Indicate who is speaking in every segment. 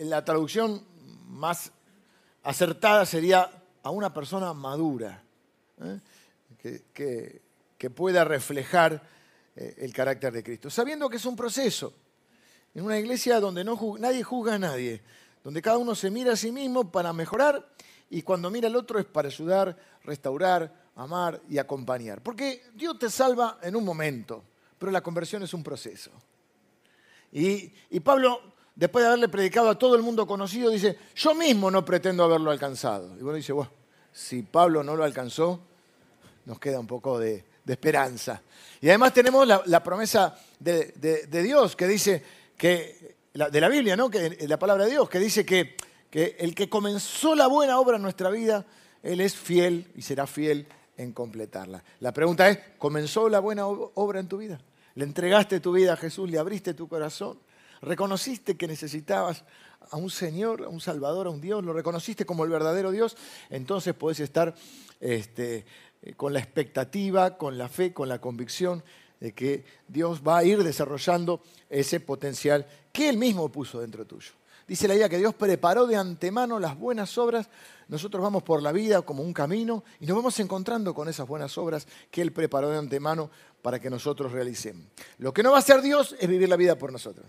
Speaker 1: la traducción más acertada sería a una persona madura, ¿eh? que, pueda reflejar eh, el carácter de Cristo, sabiendo que es un proceso. En una iglesia donde no, nadie juzga a nadie, donde cada uno se mira a sí mismo para mejorar y cuando mira al otro es para ayudar, restaurar, amar y acompañar. Porque Dios te salva en un momento, pero la conversión es un proceso. Y, y Pablo, después de haberle predicado a todo el mundo conocido, dice, yo mismo no pretendo haberlo alcanzado. Y bueno, dice, bueno, si Pablo no lo alcanzó, nos queda un poco de, esperanza. Y además tenemos la, promesa de, Dios que dice que, de la Biblia, ¿no? que, la palabra de Dios, que dice que, que el que comenzó la buena obra en nuestra vida, Él es fiel y será fiel en completarla. La pregunta es, ¿comenzó la buena obra en tu vida? ¿Le entregaste tu vida a Jesús? ¿Le abriste tu corazón? ¿Reconociste que necesitabas a un Señor, a un Salvador, a un Dios? ¿Lo reconociste como el verdadero Dios? Entonces puedes estar este, eh, con la expectativa, con la fe, con la convicción de que Dios va a ir desarrollando ese potencial que Él mismo puso dentro tuyo. Dice la idea que Dios preparó de antemano las buenas obras. Nosotros vamos por la vida como un camino y nos vamos encontrando con esas buenas obras que Él preparó de antemano para que nosotros realicemos. Lo que no va a hacer Dios es vivir la vida por nosotros.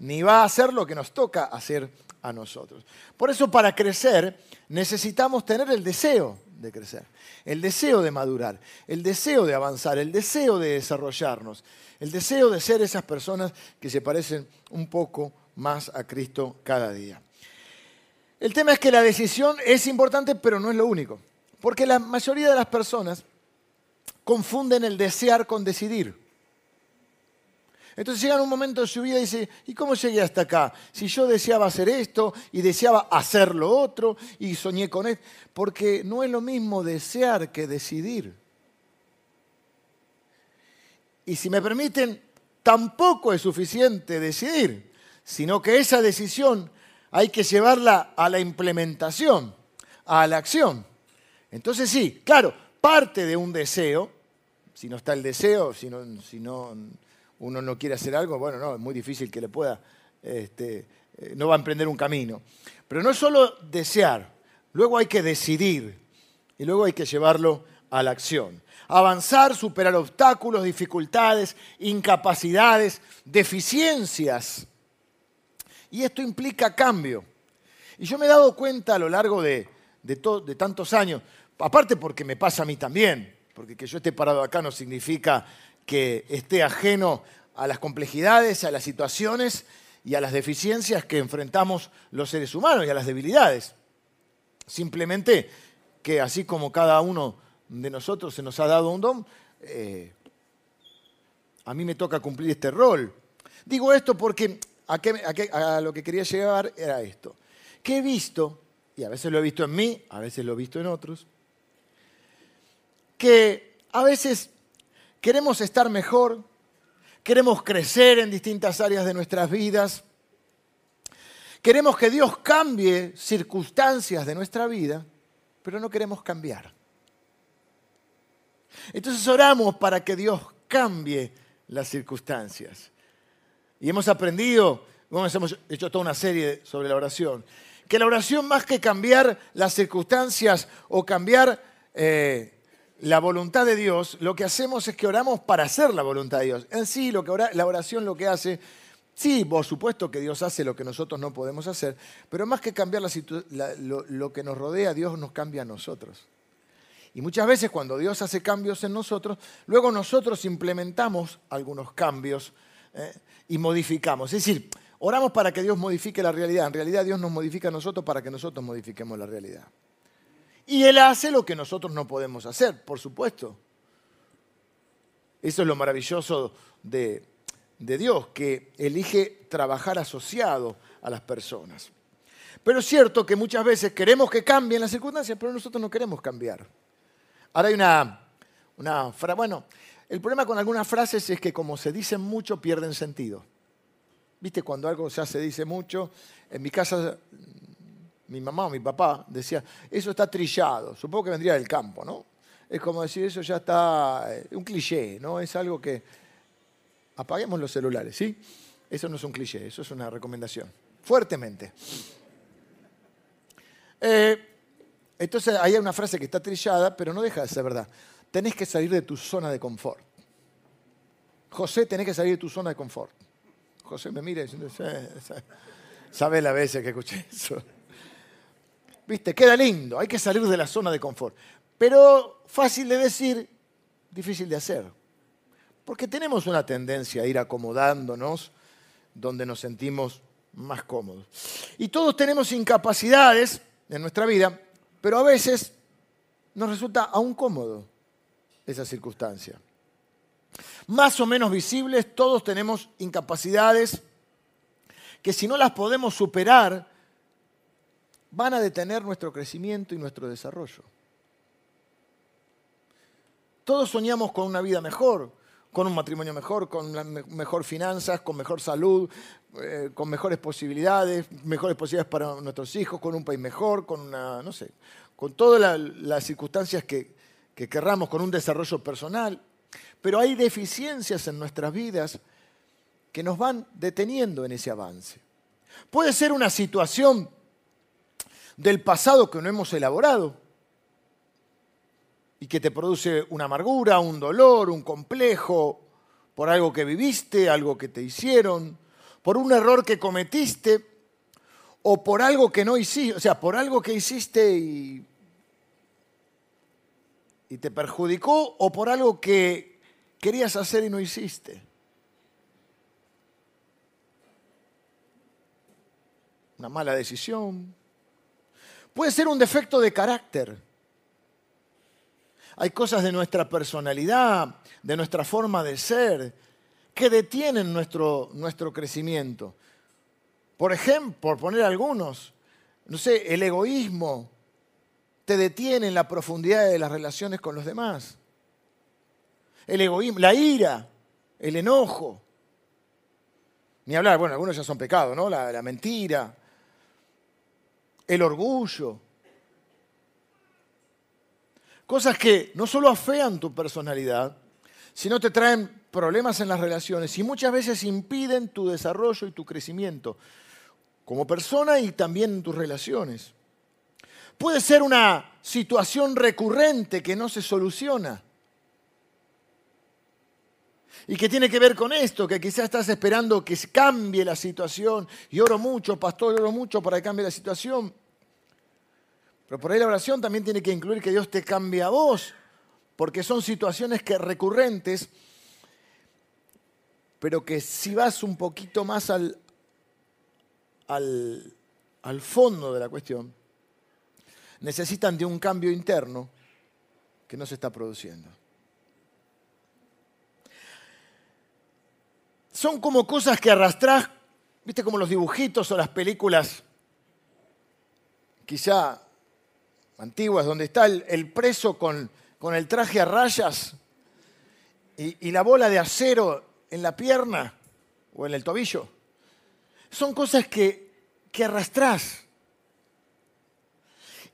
Speaker 1: Ni va a hacer lo que nos toca hacer a nosotros. Por eso para crecer necesitamos tener el deseo de crecer, el deseo de madurar, el deseo de avanzar, el deseo de desarrollarnos, el deseo de ser esas personas que se parecen un poco más a Cristo cada día. El tema es que la decisión es importante, pero no es lo único, porque la mayoría de las personas confunden el desear con decidir. Entonces llega un momento de su vida y dice, ¿y cómo llegué hasta acá? Si yo deseaba hacer esto y deseaba hacer lo otro y soñé con esto, porque no es lo mismo desear que decidir. Y si me permiten, tampoco es suficiente decidir, sino que esa decisión hay que llevarla a la implementación, a la acción. Entonces sí, claro, parte de un deseo, si no está el deseo, si no, si no uno no quiere hacer algo, bueno, no, es muy difícil que le pueda, este, eh, no va a emprender un camino. Pero no es solo desear, luego hay que decidir y luego hay que llevarlo a la acción. Avanzar, superar obstáculos, dificultades, incapacidades, deficiencias. Y esto implica cambio. Y yo me he dado cuenta a lo largo de, de, de tantos años, aparte porque me pasa a mí también, porque que yo esté parado acá no significa que esté ajeno a las complejidades, a las situaciones y a las deficiencias que enfrentamos los seres humanos y a las debilidades. Simplemente que así como cada uno de nosotros se nos ha dado un don, eh, a mí me toca cumplir este rol. Digo esto porque a, a lo que quería llegar era esto. Que he visto, y a veces lo he visto en mí, a veces lo he visto en otros, que a veces Queremos estar mejor, queremos crecer en distintas áreas de nuestras vidas, queremos que Dios cambie circunstancias de nuestra vida, pero no queremos cambiar. Entonces oramos para que Dios cambie las circunstancias. Y hemos aprendido, hemos hecho toda una serie sobre la oración, que la oración más que cambiar las circunstancias o cambiar eh, la voluntad de Dios, lo que hacemos es que oramos para hacer la voluntad de Dios. En sí, lo que la oración lo que hace, sí, por supuesto que Dios hace lo que nosotros no podemos hacer, pero más que cambiar lo, que nos rodea, Dios nos cambia a nosotros. Y muchas veces cuando Dios hace cambios en nosotros, luego nosotros implementamos algunos cambios ¿eh? y modificamos. Es decir, oramos para que Dios modifique la realidad. En realidad Dios nos modifica a nosotros para que nosotros modifiquemos la realidad. Y Él hace lo que nosotros no podemos hacer, por supuesto. Eso es lo maravilloso de, Dios, que elige trabajar asociado a las personas. Pero es cierto que muchas veces queremos que cambien las circunstancias, pero nosotros no queremos cambiar. Ahora hay una, una frase, bueno, el problema con algunas frases es que como se dicen mucho, pierden sentido. ¿Viste? Cuando algo ya se dice mucho, en mi casa mi mamá o mi papá decía, eso está trillado, supongo que vendría del campo, ¿no? Es como decir, eso ya está, eh, un cliché, ¿no? Es algo que, apaguemos los celulares, ¿sí? Eso no es un cliché, eso es una recomendación. fuertemente. Eh, entonces, ahí hay una frase que está trillada, pero no deja de ser verdad. Tenés que salir de tu zona de confort. José, tenés que salir de tu zona de confort. José me mira diciendo, sabe la veces que escuché eso. Viste, queda lindo, hay que salir de la zona de confort. Pero fácil de decir, difícil de hacer. Porque tenemos una tendencia a ir acomodándonos donde nos sentimos más cómodos. Y todos tenemos incapacidades en nuestra vida pero a veces nos resulta aún cómodo esa circunstancia. Más o menos visibles, todos tenemos incapacidades que si no las podemos superar, van a detener nuestro crecimiento y nuestro desarrollo. Todos soñamos con una vida mejor, con un matrimonio mejor, con mejor finanzas, con mejor salud, eh, con mejores posibilidades, mejores posibilidades para nuestros hijos, con un país mejor, con una, no sé, con todas las circunstancias que, que querramos, con un desarrollo personal. Pero hay deficiencias en nuestras vidas que nos van deteniendo en ese avance. Puede ser una situación del pasado que no hemos elaborado y que te produce una amargura, un dolor, un complejo, por algo que viviste, algo que te hicieron, por un error que cometiste o por algo que no hiciste, o sea, por algo que hiciste y, y te perjudicó o por algo que querías hacer y no hiciste. Una mala decisión. Puede ser un defecto de carácter hay cosas de nuestra personalidad, de nuestra forma de ser, que detienen nuestro, nuestro crecimiento. Por ejemplo, por poner algunos, no sé, el egoísmo te detiene en la profundidad de las relaciones con los demás. El egoísmo, la ira, el enojo. Ni hablar, bueno, algunos ya son pecados, ¿no? La, la mentira, el orgullo. Cosas que no solo afean tu personalidad, sino te traen problemas en las relaciones y muchas veces impiden tu desarrollo y tu crecimiento como persona y también en tus relaciones. Puede ser una situación recurrente que no se soluciona y que tiene que ver con esto, que quizás estás esperando que cambie la situación y oro mucho, pastor, oro mucho para que cambie la situación. Pero por ahí la oración también tiene que incluir que Dios te cambie a vos, porque son situaciones que recurrentes, pero que si vas un poquito más al, al, al fondo de la cuestión, necesitan de un cambio interno que no se está produciendo. Son como cosas que arrastrás, viste como los dibujitos o las películas, quizá antiguas, donde está el, preso con, con, el traje a rayas y, la bola de acero en la pierna o en el tobillo. Son cosas que, que arrastrás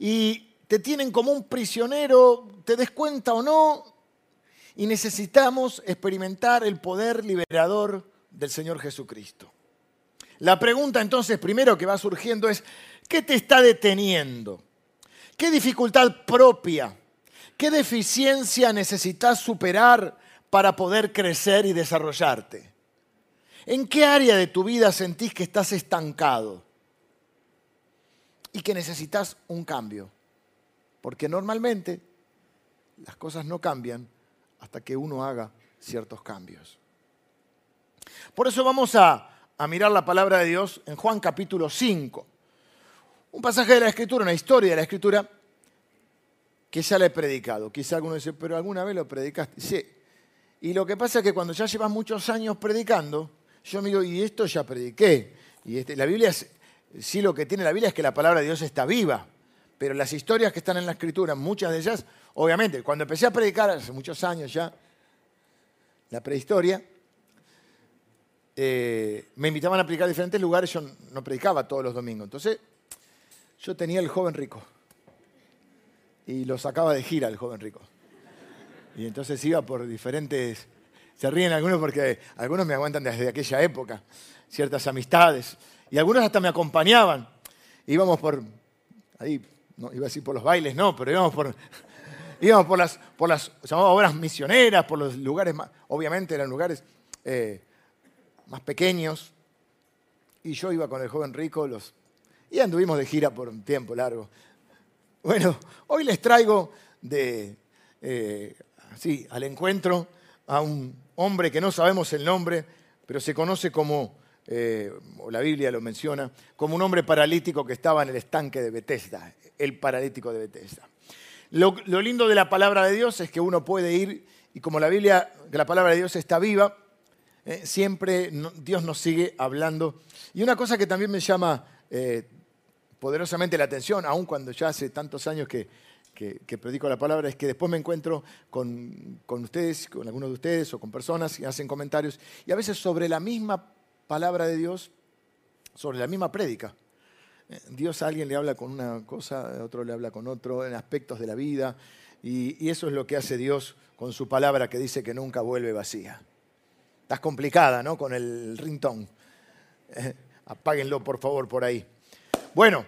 Speaker 1: y te tienen como un prisionero, te des cuenta o no, y necesitamos experimentar el poder liberador del Señor Jesucristo. La pregunta entonces primero que va surgiendo es, ¿qué te está deteniendo? ¿Qué dificultad propia, qué deficiencia necesitas superar para poder crecer y desarrollarte? ¿En qué área de tu vida sentís que estás estancado y que necesitas un cambio? Porque normalmente las cosas no cambian hasta que uno haga ciertos cambios. Por eso vamos a, mirar la palabra de Dios en Juan capítulo 5. Un pasaje de la Escritura, una historia de la Escritura que ya le he predicado. Quizá alguno dice, pero alguna vez lo predicaste. Sí. Y lo que pasa es que cuando ya llevas muchos años predicando, yo me digo, y esto ya prediqué. Y este, la Biblia, sí lo que tiene la Biblia es que la palabra de Dios está viva. Pero las historias que están en la Escritura, muchas de ellas, obviamente, cuando empecé a predicar hace muchos años ya, la prehistoria, eh, me invitaban a predicar a diferentes lugares, yo no predicaba todos los domingos. Entonces, yo tenía el joven rico. Y lo sacaba de gira el joven rico. Y entonces iba por diferentes... Se ríen algunos porque algunos me aguantan desde aquella época, ciertas amistades. Y algunos hasta me acompañaban. Íbamos por, ahí, no, iba a decir por los bailes, no, pero íbamos por, íbamos por las, por las obras misioneras, por los lugares más, obviamente eran lugares eh, más pequeños. Y yo iba con el joven rico, los, y anduvimos de gira por un tiempo largo. Bueno, hoy les traigo de, eh, sí, al encuentro a un hombre que no sabemos el nombre, pero se conoce como, eh, o la Biblia lo menciona, como un hombre paralítico que estaba en el estanque de Bethesda, el paralítico de Bethesda. Lo, lindo de la palabra de Dios es que uno puede ir, y como la Biblia, la palabra de Dios está viva, eh, siempre Dios nos sigue hablando. Y una cosa que también me llama eh, poderosamente la atención, aun cuando ya hace tantos años que, predico la palabra, es que después me encuentro con, con, ustedes, con algunos de ustedes o con personas que hacen comentarios, y a veces sobre la misma palabra de Dios, sobre la misma prédica. Eh, Dios a alguien le habla con una cosa, a otro le habla con otro, en aspectos de la vida, y, eso es lo que hace Dios con su palabra que dice que nunca vuelve vacía. Estás complicada, ¿no? Con el rintón. Apáguenlo, por favor, por ahí. Bueno,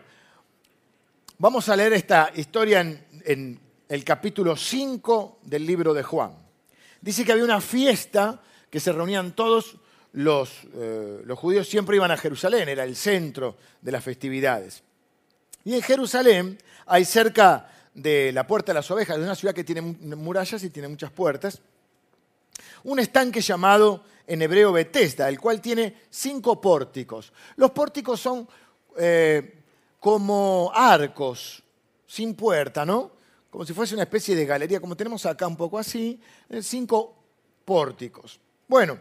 Speaker 1: vamos a leer esta historia en, el capítulo 5 del libro de Juan. Dice que había una fiesta que se reunían todos eh, los, judíos, siempre iban a Jerusalén, era el centro de las festividades. Y en Jerusalén hay cerca de la Puerta de las Ovejas, de una ciudad que tiene murallas y tiene muchas puertas, un estanque llamado en hebreo Betesda, el cual tiene cinco pórticos. Los pórticos son eh, como arcos sin puerta, ¿no? Como si fuese una especie de galería, como tenemos acá un poco así, eh, cinco pórticos. Bueno,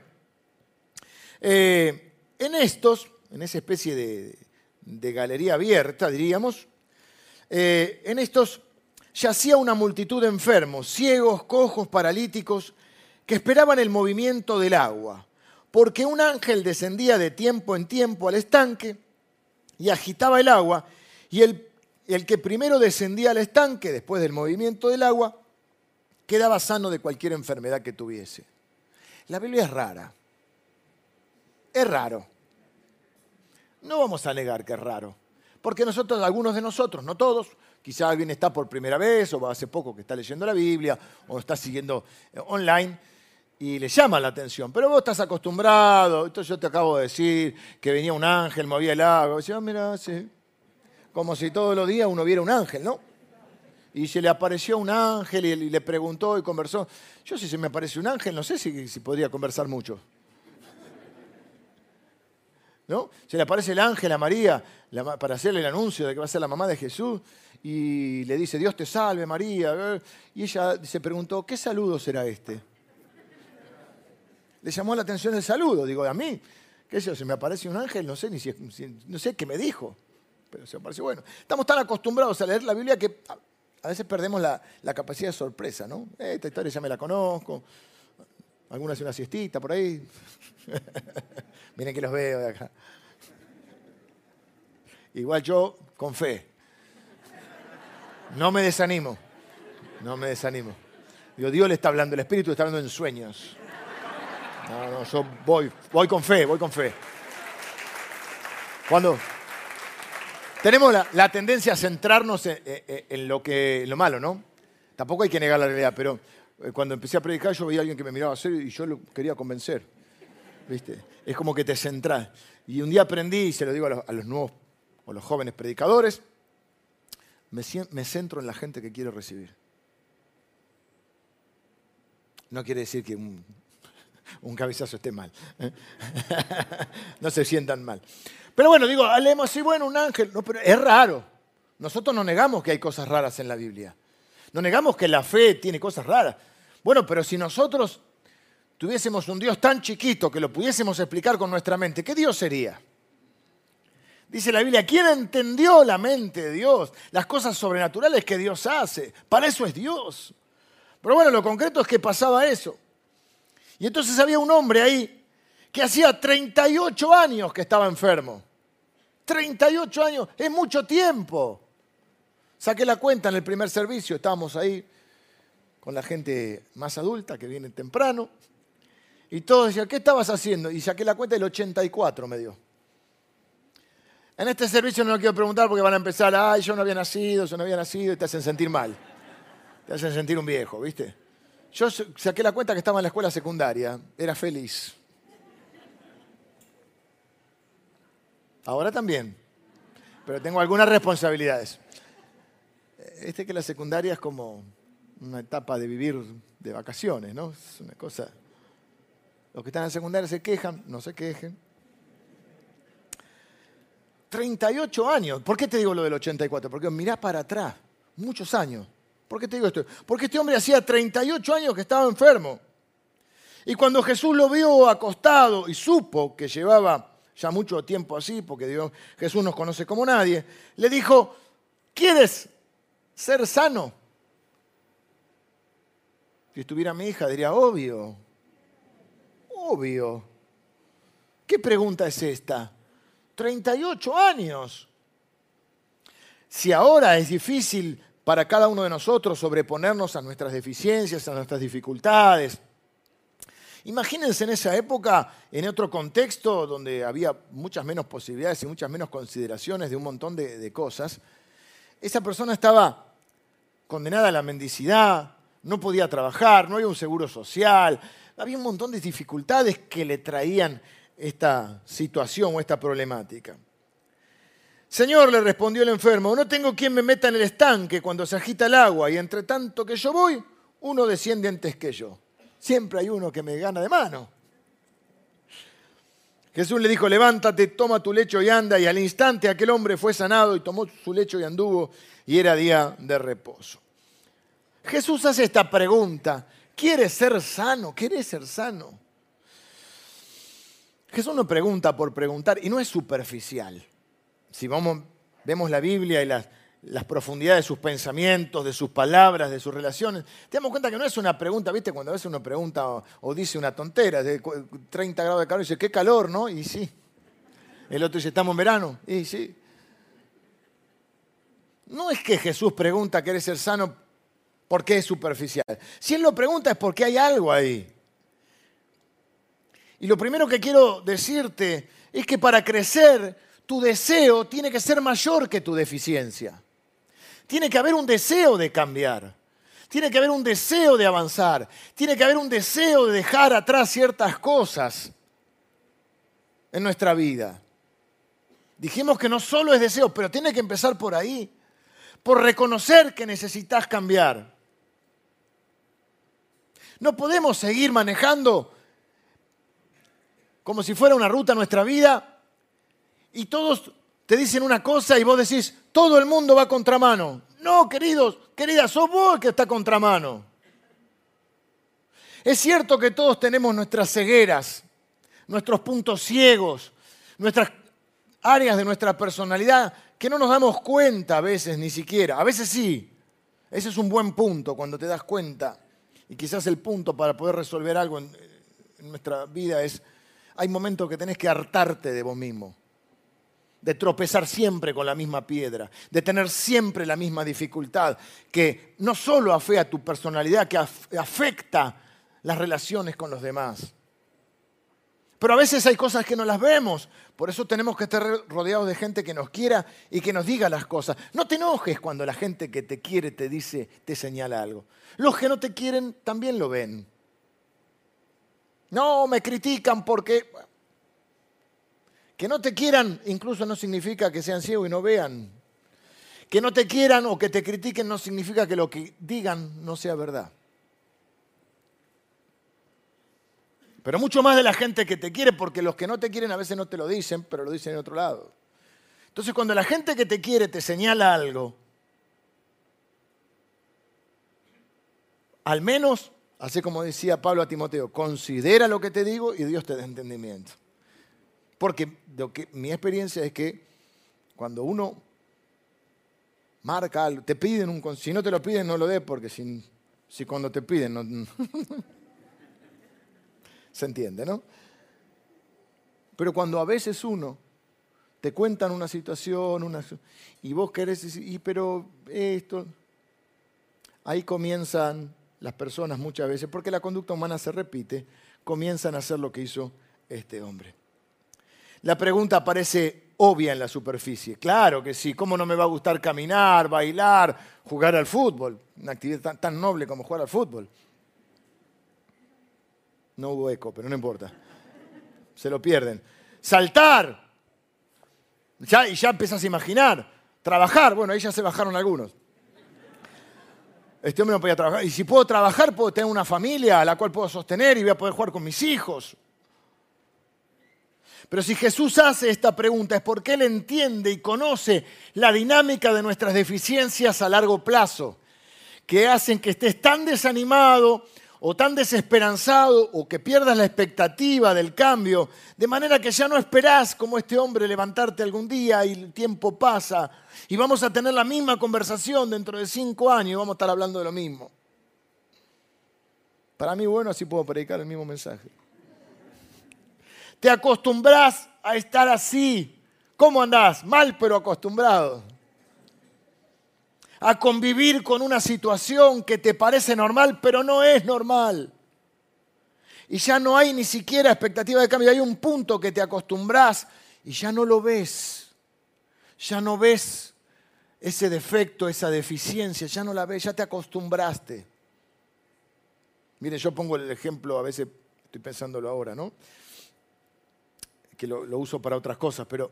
Speaker 1: eh, en estos, en esa especie de, galería abierta, diríamos, en estos yacía una multitud de enfermos, ciegos, cojos, paralíticos, que esperaban el movimiento del agua, porque un ángel descendía de tiempo en tiempo al estanque y agitaba el agua, y el, el que primero descendía al estanque, después del movimiento del agua, quedaba sano de cualquier enfermedad que tuviese. La Biblia es rara es raro. No vamos a negar que es raro. Porque nosotros, algunos de nosotros, no todos, quizá alguien está por primera vez o hace poco que está leyendo la Biblia o está siguiendo eh, online y le llama la atención. Pero vos estás acostumbrado, entonces yo te acabo de decir que venía un ángel, movía el agua. Decía, ah, mira, sí. Como si todos los días uno viera un ángel, ¿no? Y se le apareció un ángel y le preguntó y conversó. Yo si se me aparece un ángel, no sé si, si podría conversar mucho. ¿no? Se le aparece el ángel a María para hacerle el anuncio de que va a ser la mamá de Jesús y le dice, Dios te salve María. Y ella se preguntó, ¿qué saludo será este? Le llamó la atención el saludo, digo, a mí, ¿qué es eso? Se me aparece un ángel, no sé ni si, no sé qué me dijo, pero se me apareció bueno. Estamos tan acostumbrados a leer la Biblia que a veces perdemos la, capacidad de sorpresa, ¿no? Esta historia ya me la conozco, algunas una siestita por ahí. Miren que los veo de acá. Igual yo con fe. No me desanimo. No me desanimo. Digo, Dios le está hablando, el Espíritu está hablando en sueños. No, no, yo voy, con fe, voy con fe. Cuando tenemos la, tendencia a centrarnos en, lo que, lo malo, ¿no? Tampoco hay que negar la realidad, pero eh, cuando empecé a predicar yo veía a alguien que me miraba serio y yo lo quería convencer. ¿Viste? Es como que te centras. Y un día aprendí, y se lo digo a los, nuevos o los jóvenes predicadores, me, centro en la gente que quiere recibir. No quiere decir que un, cabezazo esté mal. ¿eh? no se sientan mal. Pero bueno, digo, leemos así, bueno, un ángel. No, pero es raro. Nosotros no negamos que hay cosas raras en la Biblia. No negamos que la fe tiene cosas raras. Bueno, pero si nosotros tuviésemos un Dios tan chiquito que lo pudiésemos explicar con nuestra mente, ¿qué Dios sería? Dice la Biblia, ¿quién entendió la mente de Dios? Las cosas sobrenaturales que Dios hace. Para eso es Dios. Pero bueno, lo concreto es que pasaba eso. Y entonces había un hombre ahí que hacía 38 años que estaba enfermo. 38 años, es mucho tiempo. Saqué la cuenta en el primer servicio, estábamos ahí con la gente más adulta que viene temprano. Y todos decían, ¿qué estabas haciendo? Y saqué la cuenta del 84 me dio. En este servicio no lo quiero preguntar porque van a empezar, ay, yo no había nacido, yo no había nacido, y te hacen sentir mal. Te hacen sentir un viejo, ¿viste? Yo saqué la cuenta que estaba en la escuela secundaria, era feliz. Ahora también, pero tengo algunas responsabilidades. Este que la secundaria es como una etapa de vivir de vacaciones, ¿no? Es una cosa. Los que están en secundaria se quejan, no se quejen. 38 años. ¿Por qué te digo lo del 84? Porque mirá para atrás, muchos años. ¿Por qué te digo esto? Porque este hombre hacía 38 años que estaba enfermo. Y cuando Jesús lo vio acostado y supo que llevaba ya mucho tiempo así, porque Dios, Jesús nos conoce como nadie, le dijo, ¿quieres ser sano? Si estuviera mi hija, diría, obvio, obvio. ¿Qué pregunta es esta? 38 años. Si ahora es difícil para cada uno de nosotros sobreponernos a nuestras deficiencias, a nuestras dificultades, imagínense en esa época, en otro contexto donde había muchas menos posibilidades y muchas menos consideraciones de un montón de, cosas, esa persona estaba condenada a la mendicidad, no podía trabajar, no había un seguro social, había un montón de dificultades que le traían esta situación o esta problemática. Señor, le respondió el enfermo, no tengo quien me meta en el estanque cuando se agita el agua y entre tanto que yo voy, uno desciende antes que yo. Siempre hay uno que me gana de mano. Jesús le dijo, levántate, toma tu lecho y anda. Y al instante aquel hombre fue sanado y tomó su lecho y anduvo y era día de reposo. Jesús hace esta pregunta, ¿quieres ser sano? ¿Quieres ser sano? Jesús no pregunta por preguntar y no es superficial. Si vamos, vemos la Biblia y las, profundidades de sus pensamientos, de sus palabras, de sus relaciones, te damos cuenta que no es una pregunta, ¿viste? Cuando a veces uno pregunta o, dice una tontera, de 30 grados de calor, y dice, qué calor, ¿no? Y sí. El otro dice, estamos en verano, y sí. No es que Jesús pregunta, ¿querés ser sano? Porque es superficial. Si Él lo pregunta es porque hay algo ahí. Y lo primero que quiero decirte es que para crecer tu deseo tiene que ser mayor que tu deficiencia. Tiene que haber un deseo de cambiar. Tiene que haber un deseo de avanzar. Tiene que haber un deseo de dejar atrás ciertas cosas en nuestra vida. Dijimos que no solo es deseo, pero tiene que empezar por ahí. Por reconocer que necesitas cambiar. No podemos seguir manejando como si fuera una ruta nuestra vida y todos te dicen una cosa y vos decís, todo el mundo va contramano. No, queridos, queridas, sos vos el que está contramano. Es cierto que todos tenemos nuestras cegueras, nuestros puntos ciegos, nuestras áreas de nuestra personalidad que no nos damos cuenta a veces ni siquiera. A veces sí. Ese es un buen punto cuando te das cuenta. Y quizás el punto para poder resolver algo en nuestra vida es hay momentos que tenés que hartarte de vos mismo, de tropezar siempre con la misma piedra, de tener siempre la misma dificultad, que no solo afea tu personalidad, que afecta las relaciones con los demás. Pero a veces hay cosas que no las vemos, por eso tenemos que estar rodeados de gente que nos quiera y que nos diga las cosas. No te enojes cuando la gente que te quiere te dice, te señala algo. Los que no te quieren también lo ven. No, me critican porque... Que no te quieran incluso no significa que sean ciegos y no vean. Que no te quieran o que te critiquen no significa que lo que digan no sea verdad. Pero mucho más de la gente que te quiere, porque los que no te quieren a veces no te lo dicen, pero lo dicen en otro lado. Entonces cuando la gente que te quiere te señala algo, al menos Así como decía Pablo a Timoteo, considera lo que te digo y Dios te da entendimiento. Porque lo que, mi experiencia es que cuando uno marca algo, te piden un si no te lo piden no lo des porque si, cuando te piden no, se entiende, ¿no? Pero cuando a veces uno te cuentan una situación y vos querés decir, y pero esto, ahí comienzan las personas muchas veces, porque la conducta humana se repite, comienzan a hacer lo que hizo este hombre. La pregunta aparece obvia en la superficie. Claro que sí, ¿cómo no me va a gustar caminar, bailar, jugar al fútbol? Una actividad tan, noble como jugar al fútbol. No hubo eco, pero no importa. Se lo pierden. Saltar. Ya, y ya empezás a imaginar. Trabajar. Bueno, ahí ya se bajaron algunos. Este hombre no podía trabajar. Y si puedo trabajar, puedo tener una familia a la cual puedo sostener y voy a poder jugar con mis hijos. Pero si Jesús hace esta pregunta es porque Él entiende y conoce la dinámica de nuestras deficiencias a largo plazo, que hacen que estés tan desanimado o tan desesperanzado o que pierdas la expectativa del cambio, de manera que ya no esperás como este hombre levantarte algún día y el tiempo pasa y vamos a tener la misma conversación dentro de cinco años y vamos a estar hablando de lo mismo. Para mí, bueno, así puedo predicar el mismo mensaje. Te acostumbras a estar así. ¿Cómo andás? Mal, pero acostumbrado. A convivir con una situación que te parece normal, pero no es normal. Y ya no hay ni siquiera expectativa de cambio. Hay un punto que te acostumbras y ya no lo ves. Ya no ves ese defecto, esa deficiencia, ya no la ves, ya te acostumbraste. Mire, yo pongo el ejemplo, a veces estoy pensándolo ahora, ¿no? Que lo, uso para otras cosas, pero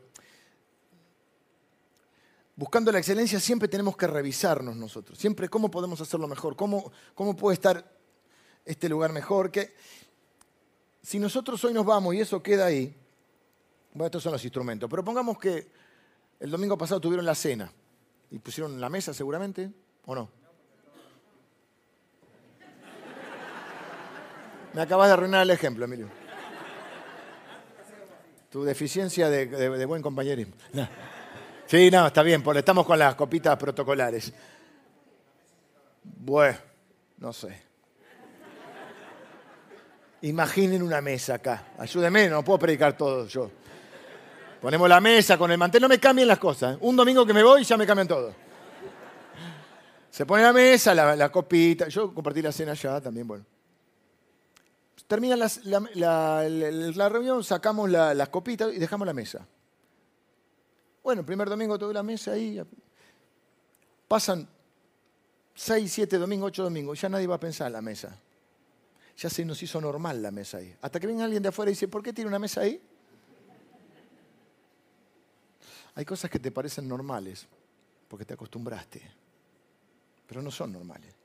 Speaker 1: buscando la excelencia siempre tenemos que revisarnos nosotros, siempre cómo podemos hacerlo mejor, cómo, cómo puede estar este lugar mejor, que si nosotros hoy nos vamos y eso queda ahí, bueno, estos son los instrumentos, pero pongamos que el domingo pasado tuvieron la cena. Y pusieron la mesa seguramente, ¿o no? Me acabas de arruinar el ejemplo, Emilio. Tu deficiencia de, buen compañerismo. Sí, no, está bien, porque estamos con las copitas protocolares. Bueno, no sé. Imaginen una mesa acá. Ayúdenme, no puedo predicar todo yo. Ponemos la mesa con el mantel, no me cambien las cosas. Un domingo que me voy ya me cambian todo. Se pone la mesa, la, la copita. Yo compartí la cena ya también, bueno. Termina la, reunión, sacamos las copitas y dejamos la mesa. Bueno, el primer domingo tuve la mesa ahí. Pasan seis, siete domingos, ocho domingos, ya nadie va a pensar en la mesa. Ya se nos hizo normal la mesa ahí. Hasta que venga alguien de afuera y dice, ¿por qué tiene una mesa ahí? Hay cosas que te parecen normales porque te acostumbraste, pero no son normales.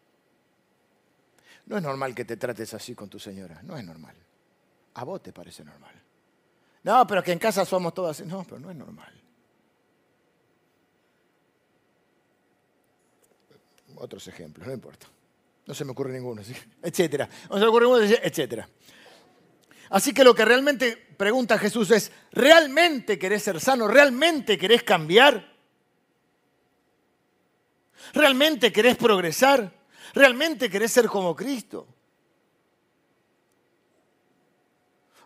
Speaker 1: No es normal que te trates así con tu señora, no es normal. A vos te parece normal. No, pero que en casa somos todas así. No, pero no es normal. Otros ejemplos, no importa. No se me ocurre ninguno, etcétera. No se me ocurre ninguno, etcétera. Así que lo que realmente pregunta Jesús es, ¿realmente querés ser sano? ¿Realmente querés cambiar? ¿Realmente querés progresar? ¿Realmente querés ser como Cristo?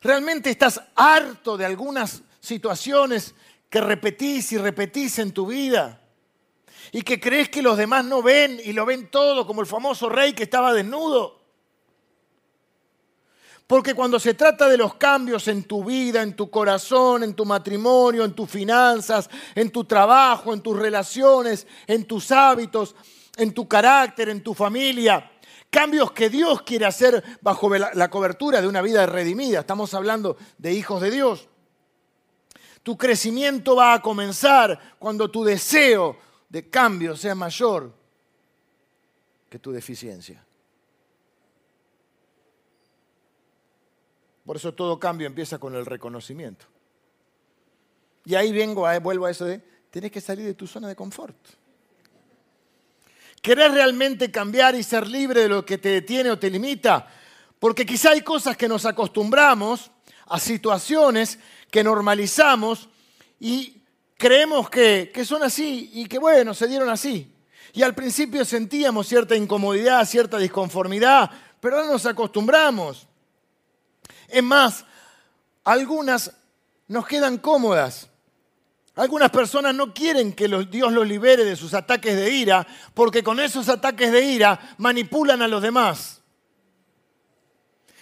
Speaker 1: ¿Realmente estás harto de algunas situaciones que repetís y repetís en tu vida? Y que crees que los demás no ven y lo ven todo, como el famoso rey que estaba desnudo. Porque cuando se trata de los cambios en tu vida, en tu corazón, en tu matrimonio, en tus finanzas, en tu trabajo, en tus relaciones, en tus hábitos, en tu carácter, en tu familia, cambios que Dios quiere hacer bajo la cobertura de una vida redimida. Estamos hablando de hijos de Dios. Tu crecimiento va a comenzar cuando tu deseo de cambio sea mayor que tu deficiencia. Por eso todo cambio empieza con el reconocimiento. Y ahí vengo, vuelvo a eso de, tienes que salir de tu zona de confort. ¿Querés realmente cambiar y ser libre de lo que te detiene o te limita? Porque quizá hay cosas que nos acostumbramos a situaciones que normalizamos y creemos que, que son así y que bueno, se dieron así. Y al principio sentíamos cierta incomodidad, cierta disconformidad, pero ahora nos acostumbramos. Es más, algunas nos quedan cómodas. Algunas personas no quieren que Dios los libere de sus ataques de ira porque con esos ataques de ira manipulan a los demás.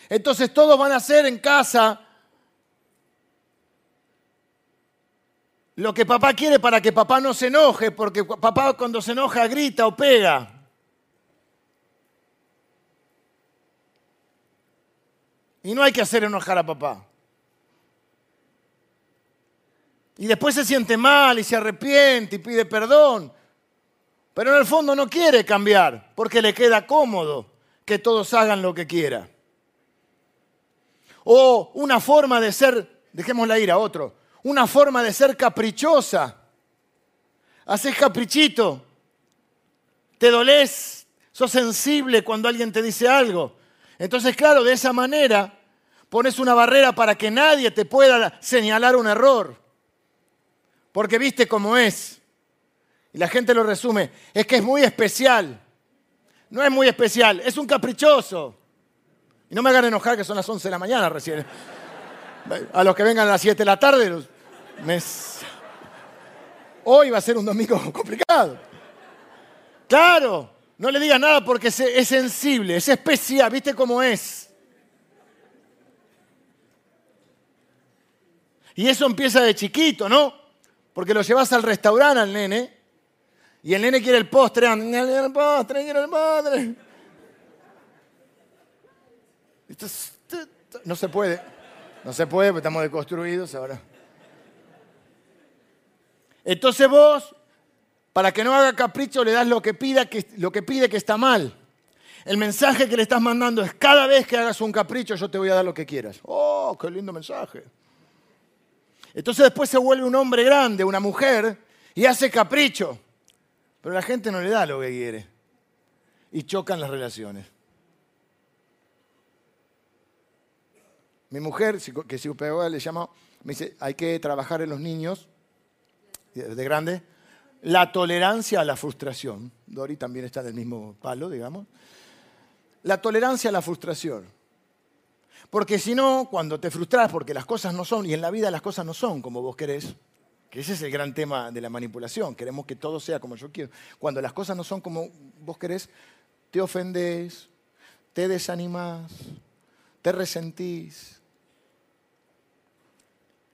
Speaker 1: Entonces todos van a ser en casa lo que papá quiere para que papá no se enoje, porque papá cuando se enoja grita o pega. Y no hay que hacer enojar a papá. Y después se siente mal y se arrepiente y pide perdón. Pero en el fondo no quiere cambiar porque le queda cómodo que todos hagan lo que quiera. O una forma de ser, dejémosla ir a otro, una forma de ser caprichosa. Haces caprichito, te dolés, sos sensible cuando alguien te dice algo. Entonces, claro, de esa manera pones una barrera para que nadie te pueda señalar un error. Porque viste cómo es. Y la gente lo resume, es que es muy especial. No es muy especial, es un caprichoso. Y no me hagan enojar que son las 11 de la mañana recién. A los que vengan a las 7 de la tarde, hoy va a ser un domingo complicado. Claro, no le digas nada porque es sensible, es especial, ¿viste cómo es? Y eso empieza de chiquito, ¿no? Porque lo llevas al restaurante al nene y el nene quiere el postre, el postre, quiere el. No se puede. No se puede, porque estamos deconstruidos ahora. Entonces vos, para que no haga capricho, le das lo que, pida, lo que pide que está mal. El mensaje que le estás mandando es, cada vez que hagas un capricho, yo te voy a dar lo que quieras. ¡Oh, qué lindo mensaje! Entonces después se vuelve un hombre grande, una mujer, y hace capricho. Pero la gente no le da lo que quiere. Y chocan las relaciones. Mi mujer, que psicóloga le llama, me dice, hay que trabajar en los niños, de grande, la tolerancia a la frustración. Dori también está del mismo palo, digamos. La tolerancia a la frustración. Porque si no, cuando te frustras porque las cosas no son, y en la vida las cosas no son como vos querés, que ese es el gran tema de la manipulación, queremos que todo sea como yo quiero. Cuando las cosas no son como vos querés, te ofendés, te desanimás, te resentís,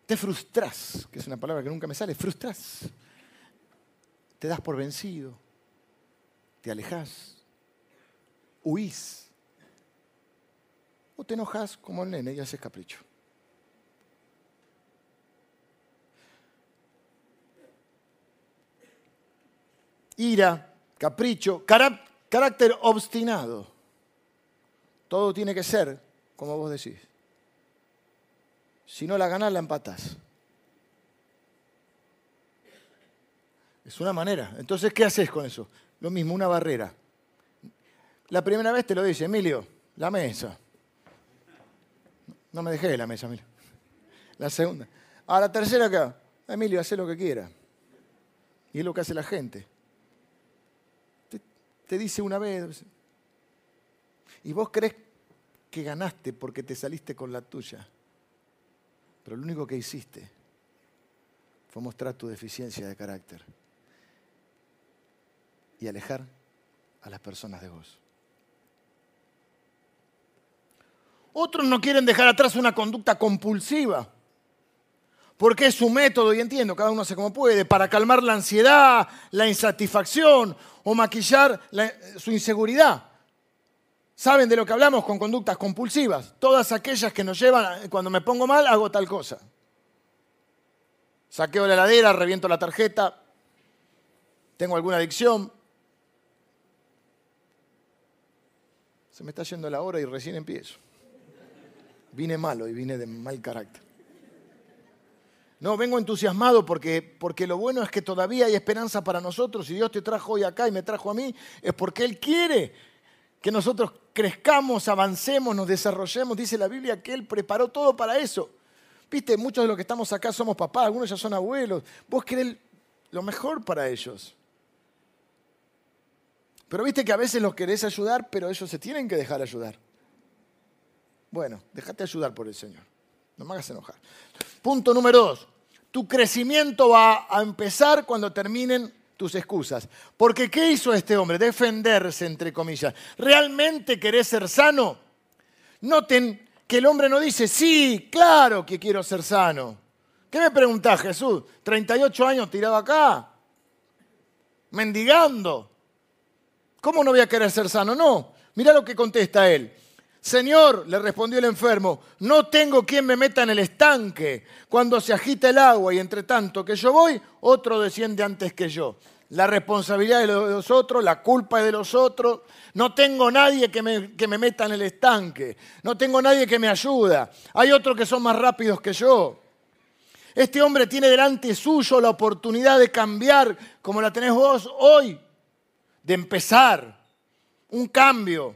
Speaker 1: te frustras, que es una palabra que nunca me sale, frustras. Te das por vencido, te alejas, huís. O te enojas como el nene y haces capricho. Ira, capricho, carácter obstinado. Todo tiene que ser como vos decís. Si no la ganas, la empatas. Es una manera. Entonces, ¿qué haces con eso? Lo mismo, una barrera. La primera vez te lo dice, Emilio, la mesa. No me dejé de la mesa, Emilio. La segunda. A la tercera acá, Emilio, hace lo que quiera. Y es lo que hace la gente. Te, te dice una vez. Y vos crees que ganaste porque te saliste con la tuya. Pero lo único que hiciste fue mostrar tu deficiencia de carácter y alejar a las personas de vos. Otros no quieren dejar atrás una conducta compulsiva, porque es su método, y entiendo, cada uno hace como puede, para calmar la ansiedad, la insatisfacción o maquillar su inseguridad. ¿Saben de lo que hablamos con conductas compulsivas? Todas aquellas que nos llevan, cuando me pongo mal, hago tal cosa. Saqueo la heladera, reviento la tarjeta, tengo alguna adicción. Se me está yendo la hora y recién empiezo. Vine malo y vine de mal carácter. No, vengo entusiasmado porque, porque lo bueno es que todavía hay esperanza para nosotros. y Dios te trajo hoy acá y me trajo a mí, es porque Él quiere que nosotros crezcamos, avancemos, nos desarrollemos. Dice la Biblia que Él preparó todo para eso. Viste, muchos de los que estamos acá somos papás, algunos ya son abuelos. Vos querés lo mejor para ellos. Pero viste que a veces los querés ayudar, pero ellos se tienen que dejar ayudar. Bueno, déjate ayudar por el Señor. No me hagas enojar. Punto número dos. Tu crecimiento va a empezar cuando terminen tus excusas. Porque ¿qué hizo este hombre? Defenderse, entre comillas. ¿Realmente querés ser sano? Noten que el hombre no dice, sí, claro que quiero ser sano. ¿Qué me preguntás, Jesús? 38 años tirado acá, mendigando. ¿Cómo no voy a querer ser sano? No. Mira lo que contesta él. Señor, le respondió el enfermo, no tengo quien me meta en el estanque cuando se agita el agua y entre tanto que yo voy, otro desciende antes que yo. La responsabilidad de los otros, la culpa es de los otros. No tengo nadie que me, que me meta en el estanque. No tengo nadie que me ayuda. Hay otros que son más rápidos que yo. Este hombre tiene delante suyo la oportunidad de cambiar como la tenés vos hoy, de empezar un cambio.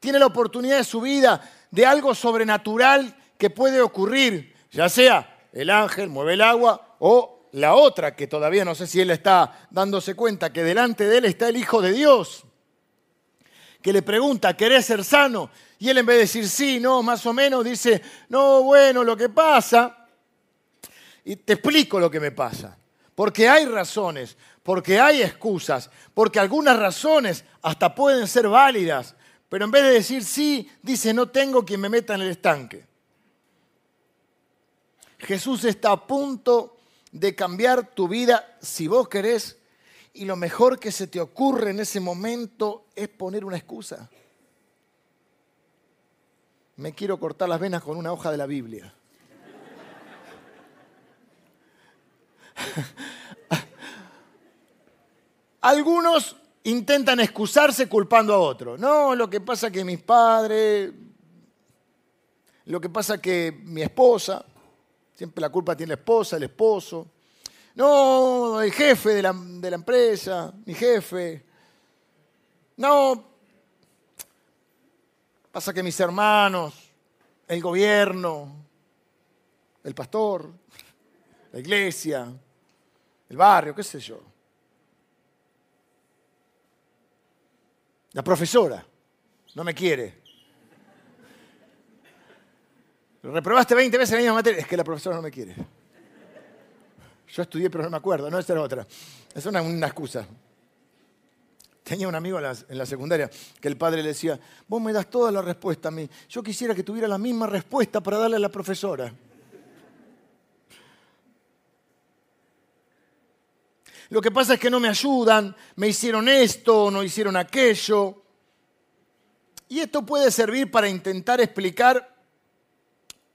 Speaker 1: Tiene la oportunidad de su vida de algo sobrenatural que puede ocurrir, ya sea el ángel mueve el agua o la otra, que todavía no sé si él está dándose cuenta, que delante de él está el Hijo de Dios, que le pregunta, ¿querés ser sano? Y él en vez de decir sí, no, más o menos, dice, no, bueno, lo que pasa, y te explico lo que me pasa, porque hay razones, porque hay excusas, porque algunas razones hasta pueden ser válidas, pero en vez de decir sí, dice, no tengo quien me meta en el estanque. Jesús está a punto de cambiar tu vida si vos querés y lo mejor que se te ocurre en ese momento es poner una excusa. Me quiero cortar las venas con una hoja de la Biblia. Algunos intentan excusarse culpando a otros. No, lo que pasa que mis padres, lo que pasa que mi esposa, siempre la culpa tiene la esposa, el esposo. No, el jefe de la, de la empresa, mi jefe. No, pasa que mis hermanos, el gobierno, el pastor, la iglesia, el barrio, qué sé yo. La profesora no me quiere. reprobaste 20 veces la misma materia. Es que la profesora no me quiere. Yo estudié, pero no me acuerdo. No, esa era otra. Es una, una excusa. Tenía un amigo en la, en la, secundaria que el padre le decía, vos me das toda la respuesta a mí. Yo quisiera que tuviera la misma respuesta para darle a la profesora. Lo que pasa es que no me ayudan, me hicieron esto, no hicieron aquello. Y esto puede servir para intentar explicar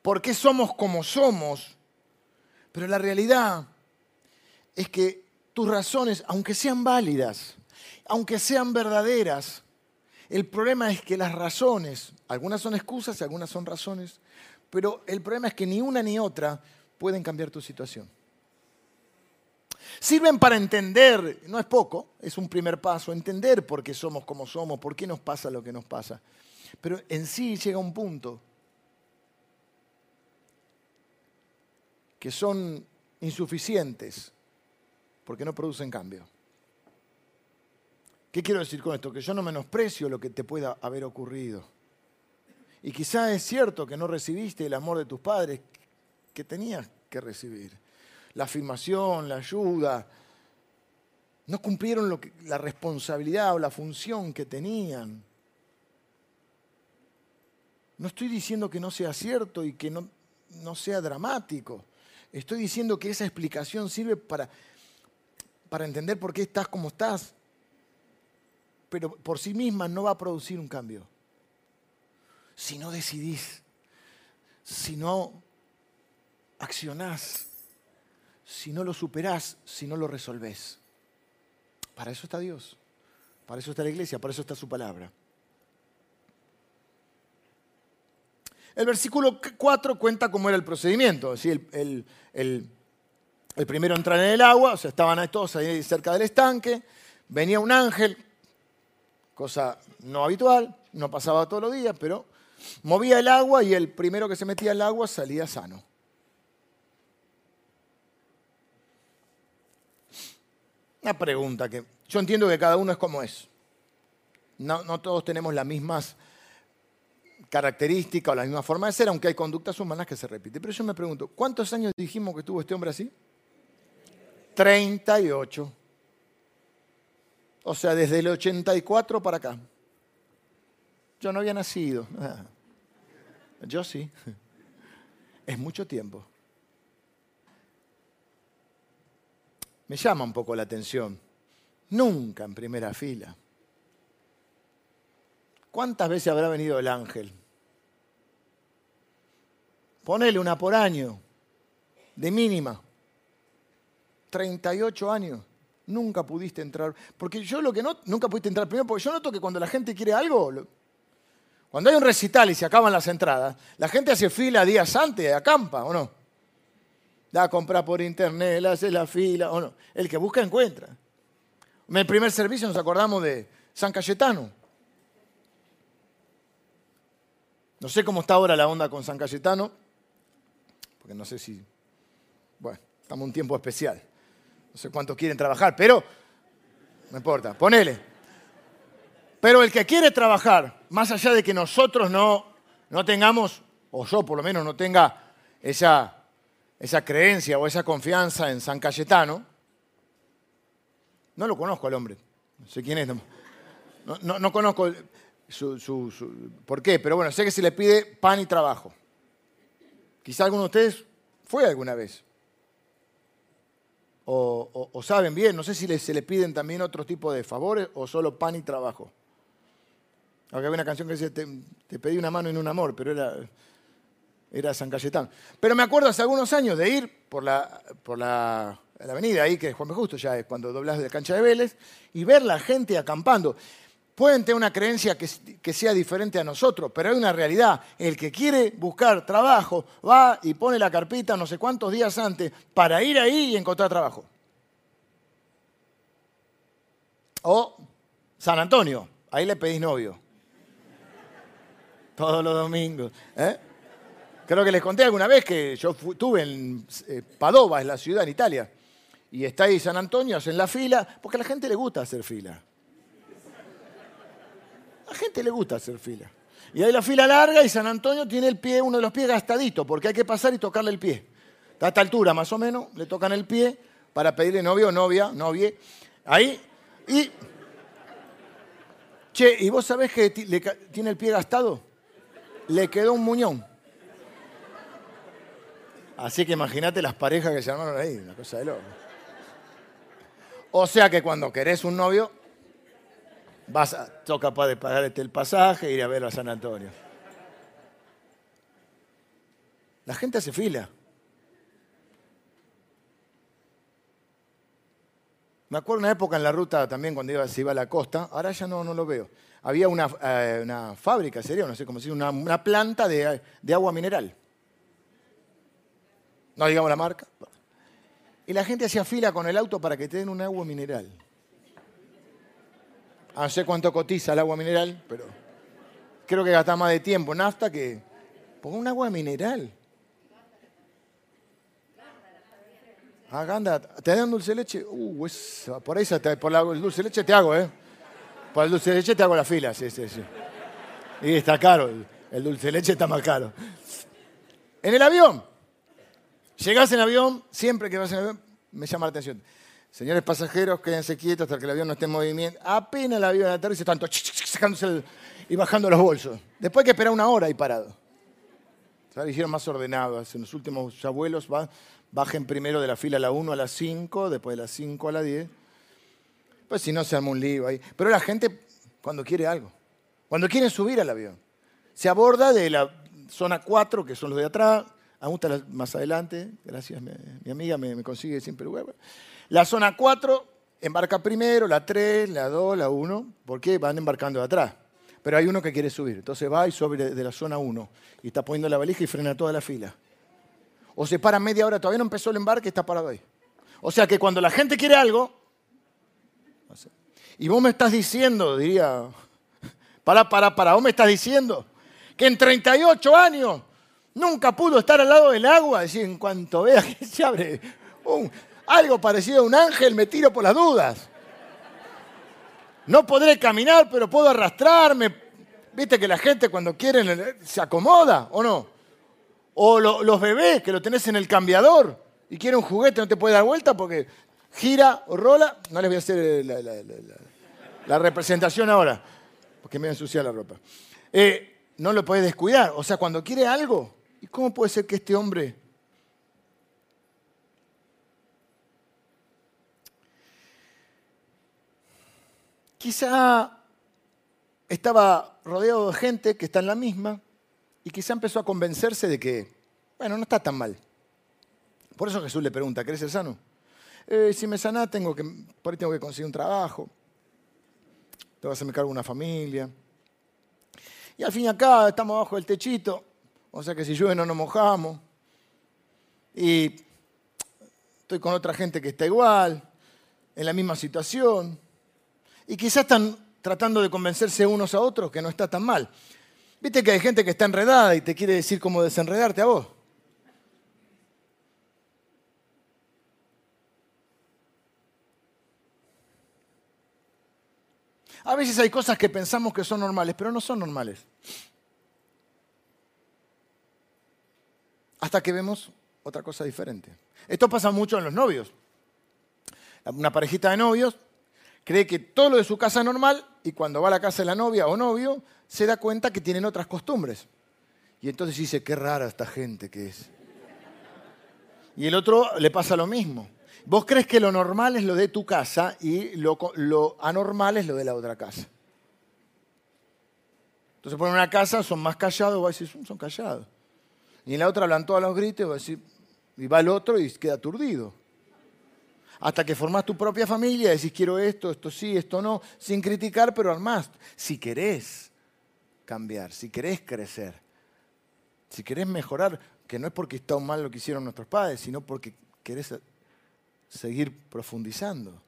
Speaker 1: por qué somos como somos. Pero la realidad es que tus razones, aunque sean válidas, aunque sean verdaderas, el problema es que las razones, algunas son excusas y algunas son razones, pero el problema es que ni una ni otra pueden cambiar tu situación. Sirven para entender, no es poco, es un primer paso, entender por qué somos como somos, por qué nos pasa lo que nos pasa. Pero en sí llega un punto que son insuficientes porque no producen cambio. ¿Qué quiero decir con esto? Que yo no menosprecio lo que te pueda haber ocurrido. Y quizás es cierto que no recibiste el amor de tus padres que tenías que recibir la afirmación, la ayuda. No cumplieron la responsabilidad o la función que tenían. No estoy diciendo que no sea cierto y que no, no sea dramático. Estoy diciendo que esa explicación sirve para, para entender por qué estás como estás. Pero por sí misma no va a producir un cambio. Si no decidís, si no accionás si no lo superás, si no lo resolvés. Para eso está Dios, para eso está la iglesia, para eso está su palabra. El versículo 4 cuenta cómo era el procedimiento. el, el, primero entrar en el agua, o sea, estaban todos ahí cerca del estanque, venía un ángel, cosa no habitual, no pasaba todos los días, pero movía el agua y el primero que se metía al agua salía sano. Una pregunta que yo entiendo que cada uno es como es. No, todos tenemos las mismas características o la misma forma de ser, aunque hay conductas humanas que se repiten. Pero yo me pregunto, ¿cuántos años dijimos que tuvo este hombre así? 38. O sea, desde el 84 para acá. Yo no había nacido. Yo sí. Es mucho tiempo. Me llama un poco la atención. Nunca en primera fila. ¿Cuántas veces habrá venido el ángel? Ponele una por año, de mínima. 38 años. Nunca pudiste entrar. Porque yo lo que no, nunca pudiste entrar primero, porque yo noto que cuando la gente quiere algo, cuando hay un recital y se acaban las entradas, la gente hace fila días antes, acampa, ¿o no? Da a comprar por internet, hace la fila, ¿o no? El que busca encuentra. En el primer servicio nos acordamos de San Cayetano. No sé cómo está ahora la onda con San Cayetano, porque no sé si, bueno, estamos en un tiempo especial. No sé cuántos quieren trabajar, pero no importa, ponele. Pero el que quiere trabajar, más allá de que nosotros no, no tengamos, o yo por lo menos no tenga esa, esa creencia o esa confianza en San Cayetano, no lo conozco al hombre, no sé quién es, no, no, conozco su, su, por qué, pero bueno, sé que se le pide pan y trabajo. Quizá alguno de ustedes fue alguna vez o, saben bien, no sé si se le piden también otro tipo de favores o solo pan y trabajo. Aunque había una canción que decía, te, pedí una mano en un amor, pero era, era San Cayetano. Pero me acuerdo hace algunos años de ir por la, por la, avenida ahí, que es Juan B. Justo, ya es cuando doblas de cancha de Vélez, y ver la gente acampando. Pueden tener una creencia que, que, sea diferente a nosotros, pero hay una realidad. El que quiere buscar trabajo va y pone la carpita no sé cuántos días antes para ir ahí y encontrar trabajo. O San Antonio, ahí le pedís novio. Todos los domingos. ¿eh? Creo que les conté alguna vez que yo estuve en eh, Padova, es la ciudad en Italia, y está ahí San Antonio, hacen la fila, porque a la gente le gusta hacer fila. A la gente le gusta hacer fila. Y hay la fila larga y San Antonio tiene el pie, uno de los pies gastadito, porque hay que pasar y tocarle el pie. A esta altura, más o menos, le tocan el pie para pedirle novio novia, novie. Ahí. Che, ¿y vos sabés que tiene el pie gastado? Le quedó un muñón. Así que imagínate las parejas que se armaron ahí, una cosa de loco. O sea que cuando querés un novio, vas a, sos capaz de pagarte el pasaje e ir a verlo a San Antonio. La gente hace fila. Me acuerdo una época en la ruta también cuando iba, se iba a la costa, ahora ya no, no lo veo. Había una, eh, fábrica, sería, no sé cómo decir, una, una planta de, de, agua mineral. No digamos la marca. Y la gente hacía fila con el auto para que te den un agua mineral. Ah, no sé cuánto cotiza el agua mineral, pero creo que gasta más de tiempo nafta que... Ponga un agua mineral. Ah, Ganda, ¿te dan dulce leche? Uh, por ahí, por el dulce leche te hago, ¿eh? Por el dulce de leche te hago la fila, sí, sí, sí. Y está caro, el dulce leche está más caro. En el avión, llegás en avión, siempre que vas en avión, me llama la atención. Señores pasajeros, quédense quietos hasta que el avión no esté en movimiento. Apenas el avión aterriza, tanto sacándose y bajando los bolsos. Después hay que esperar una hora ahí parado. Se dijeron más ordenados. En los últimos abuelos bajen primero de la fila a la 1 a las 5, después de las 5 a la 10. Pues si no se arma un lío ahí. Pero la gente cuando quiere algo, cuando quieren subir al avión, se aborda de la zona 4, que son los de atrás, aún está más adelante, gracias, mi, amiga me, consigue siempre huevo. La zona 4 embarca primero, la 3, la 2, la 1, porque van embarcando de atrás. Pero hay uno que quiere subir, entonces va y sube de la zona 1 y está poniendo la valija y frena toda la fila. O se para media hora, todavía no empezó el embarque y está parado ahí. O sea que cuando la gente quiere algo, y vos me estás diciendo, diría, para, para, para, vos me estás diciendo que en 38 años nunca pudo estar al lado del agua, decir, en cuanto vea que se abre algo parecido a un ángel, me tiro por las dudas. No podré caminar, pero puedo arrastrarme. Viste que la gente cuando quiere se acomoda, ¿o no? O los bebés que lo tenés en el cambiador y quiere un juguete, no te puede dar vuelta porque gira o rola. No les voy a hacer la, representación ahora, porque me voy a la ropa. Eh, no lo puedes descuidar. O sea, cuando quiere algo, ¿Y cómo puede ser que este hombre... Quizá estaba rodeado de gente que está en la misma y quizá empezó a convencerse de que, bueno, no está tan mal. Por eso Jesús le pregunta, ¿querés ser sano? Eh, si me sanás, tengo que, por ahí tengo que conseguir un trabajo, te vas a hacerme cargo de una familia. Y al fin y acá estamos abajo del techito, o sea que si llueve no nos mojamos. Y estoy con otra gente que está igual, en la misma situación. Y quizás están tratando de convencerse unos a otros que no está tan mal. Viste que hay gente que está enredada y te quiere decir cómo desenredarte a vos. A veces hay cosas que pensamos que son normales, pero no son normales. Hasta que vemos otra cosa diferente. Esto pasa mucho en los novios. Una parejita de novios cree que todo lo de su casa es normal y cuando va a la casa de la novia o novio se da cuenta que tienen otras costumbres. Y entonces dice, qué rara esta gente que es. Y el otro le pasa lo mismo. Vos crees que lo normal es lo de tu casa y lo, anormal es lo de la otra casa. Entonces, por una casa son más callados, vos decís, son callados. Y en la otra hablan todos los gritos, decís, y va el otro y queda aturdido. Hasta que formás tu propia familia, decís, quiero esto, esto sí, esto no, sin criticar, pero además, si querés cambiar, si querés crecer, si querés mejorar, que no es porque está mal lo que hicieron nuestros padres, sino porque querés seguir profundizando.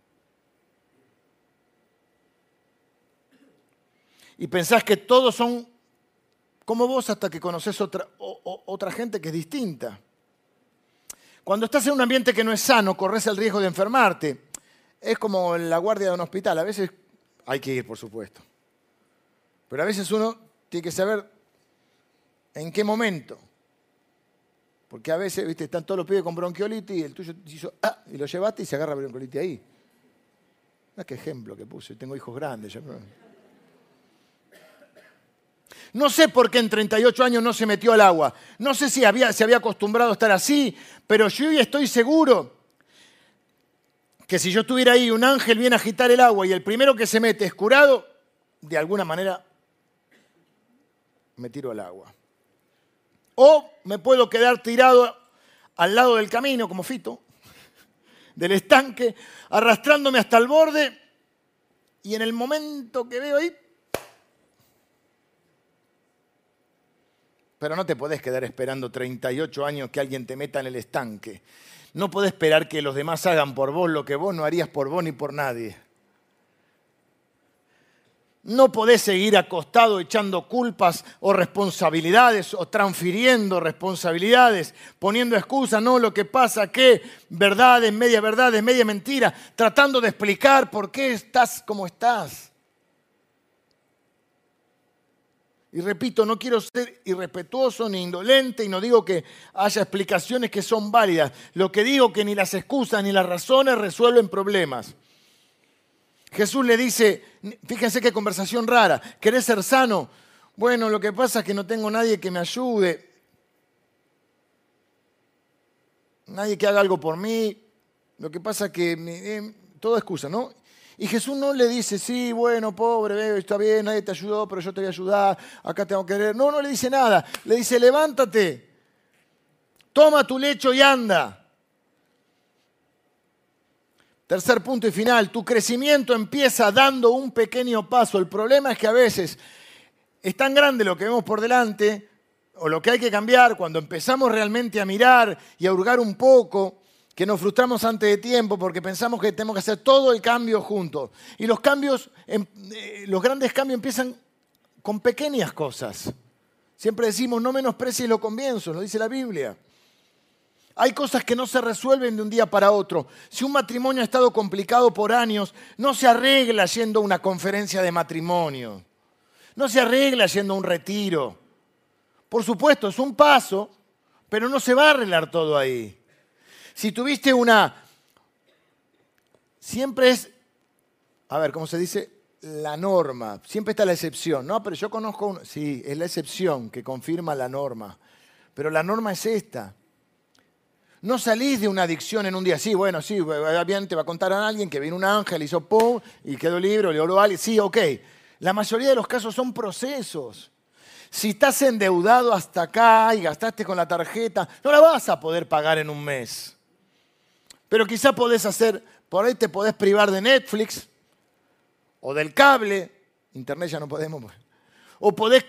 Speaker 1: Y pensás que todos son como vos hasta que conoces otra, otra gente que es distinta. Cuando estás en un ambiente que no es sano, corres el riesgo de enfermarte. Es como la guardia de un hospital. A veces hay que ir, por supuesto. Pero a veces uno tiene que saber en qué momento porque a veces, viste, están todos los pibes con bronquiolitis y el tuyo ah, y lo llevaste y se agarra bronquiolitis ahí. Qué ejemplo que puse, tengo hijos grandes. No sé por qué en 38 años no se metió al agua. No sé si había, se había acostumbrado a estar así, pero yo estoy seguro que si yo estuviera ahí un ángel viene a agitar el agua y el primero que se mete es curado, de alguna manera me tiro al agua. O me puedo quedar tirado al lado del camino, como Fito, del estanque, arrastrándome hasta el borde, y en el momento que veo ahí, pero no te podés quedar esperando 38 años que alguien te meta en el estanque. No podés esperar que los demás hagan por vos lo que vos no harías por vos ni por nadie. No podés seguir acostado echando culpas o responsabilidades o transfiriendo responsabilidades, poniendo excusas, no, lo que pasa que verdades, media verdades, media mentira, tratando de explicar por qué estás como estás. Y repito, no quiero ser irrespetuoso ni indolente y no digo que haya explicaciones que son válidas. Lo que digo que ni las excusas ni las razones resuelven problemas. Jesús le dice, fíjense qué conversación rara, ¿querés ser sano? Bueno, lo que pasa es que no tengo nadie que me ayude, nadie que haga algo por mí, lo que pasa es que, eh, toda excusa, ¿no? Y Jesús no le dice, sí, bueno, pobre, está bien, nadie te ayudó, pero yo te voy a ayudar, acá tengo que querer. No, no le dice nada. Le dice, levántate, toma tu lecho y anda. Tercer punto y final, tu crecimiento empieza dando un pequeño paso. El problema es que a veces es tan grande lo que vemos por delante o lo que hay que cambiar cuando empezamos realmente a mirar y a hurgar un poco, que nos frustramos antes de tiempo porque pensamos que tenemos que hacer todo el cambio juntos. Y los cambios, em, eh, los grandes cambios empiezan con pequeñas cosas. Siempre decimos, no menosprecies lo comienzo, lo dice la Biblia. Hay cosas que no se resuelven de un día para otro. Si un matrimonio ha estado complicado por años, no se arregla yendo a una conferencia de matrimonio. No se arregla yendo a un retiro. Por supuesto, es un paso, pero no se va a arreglar todo ahí. Si tuviste una... Siempre es, a ver, ¿cómo se dice? La norma. Siempre está la excepción. No, pero yo conozco... Un... Sí, es la excepción que confirma la norma. Pero la norma es esta. No salís de una adicción en un día. Sí, bueno, sí, bien te va a contar a alguien que vino un ángel, hizo pum y quedó libre, le oró a alguien. Sí, ok. La mayoría de los casos son procesos. Si estás endeudado hasta acá y gastaste con la tarjeta, no la vas a poder pagar en un mes. Pero quizá podés hacer, por ahí te podés privar de Netflix o del cable, internet ya no podemos, pues. o podés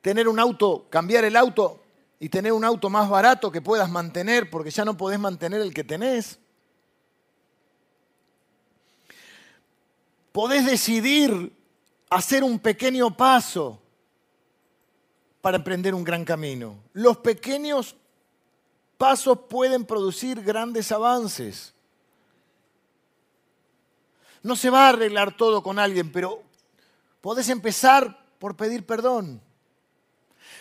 Speaker 1: tener un auto, cambiar el auto y tener un auto más barato que puedas mantener porque ya no podés mantener el que tenés. Podés decidir hacer un pequeño paso para emprender un gran camino. Los pequeños pasos pueden producir grandes avances. No se va a arreglar todo con alguien, pero podés empezar por pedir perdón.